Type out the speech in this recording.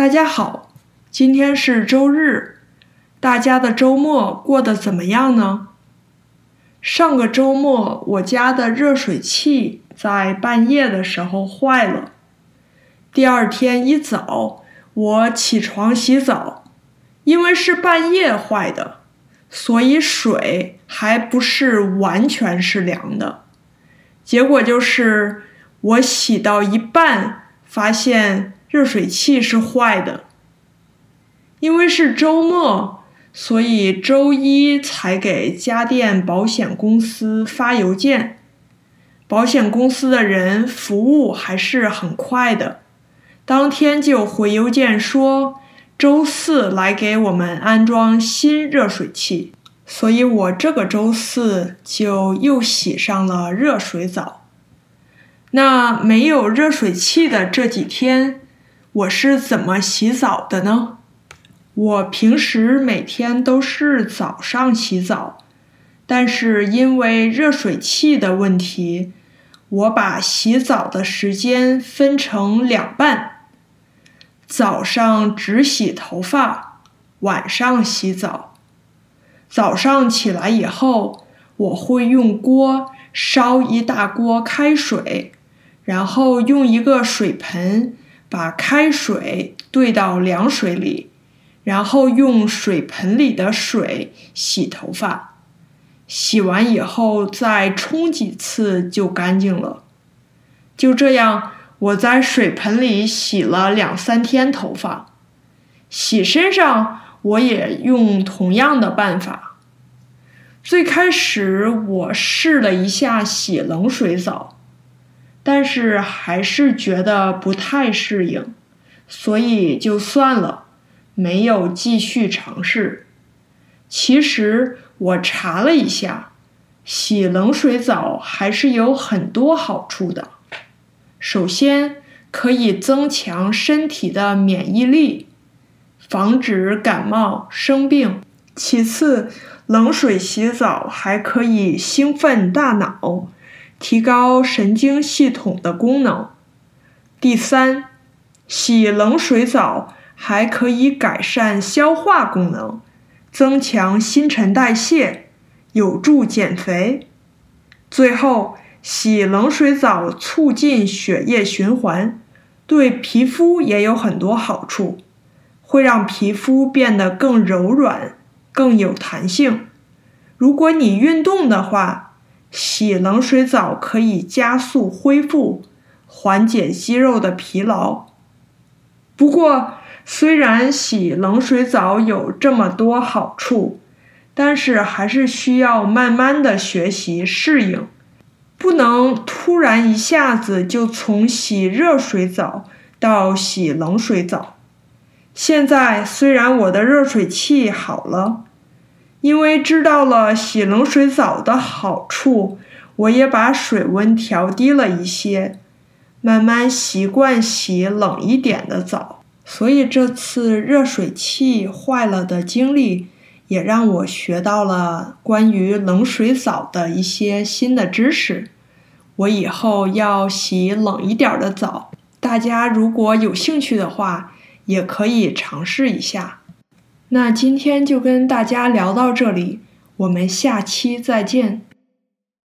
大家好，今天是周日，大家的周末过得怎么样呢？上个周末，我家的热水器在半夜的时候坏了。第二天一早，我起床洗澡，因为是半夜坏的，所以水还不是完全是凉的。结果就是我洗到一半，发现热水器是坏的。因为是周末。所以周一才给家电保险公司发邮件，保险公司的人服务还是很快的，当天就回邮件说周四来给我们安装新热水器。所以我这个周四就又洗上了热水澡。那没有热水器的这几天，我是怎么洗澡的呢？我平时每天都是早上洗澡，但是因为热水器的问题，我把洗澡的时间分成两半：早上只洗头发，晚上洗澡。早上起来以后，我会用锅烧一大锅开水，然后用一个水盆把开水兑到凉水里。然后用水盆里的水洗头发，洗完以后再冲几次就干净了。就这样，我在水盆里洗了两三天头发。洗身上我也用同样的办法。最开始我试了一下洗冷水澡，但是还是觉得不太适应，所以就算了。没有继续尝试。其实我查了一下，洗冷水澡还是有很多好处的。首先，可以增强身体的免疫力，防止感冒生病。其次，冷水洗澡还可以兴奋大脑，提高神经系统的功能。第三，洗冷水澡。还可以改善消化功能，增强新陈代谢，有助减肥。最后，洗冷水澡促进血液循环，对皮肤也有很多好处，会让皮肤变得更柔软、更有弹性。如果你运动的话，洗冷水澡可以加速恢复，缓解肌肉的疲劳。不过，虽然洗冷水澡有这么多好处，但是还是需要慢慢的学习适应，不能突然一下子就从洗热水澡到洗冷水澡。现在虽然我的热水器好了，因为知道了洗冷水澡的好处，我也把水温调低了一些，慢慢习惯洗冷一点的澡。所以这次热水器坏了的经历，也让我学到了关于冷水澡的一些新的知识。我以后要洗冷一点的澡，大家如果有兴趣的话，也可以尝试一下。那今天就跟大家聊到这里，我们下期再见。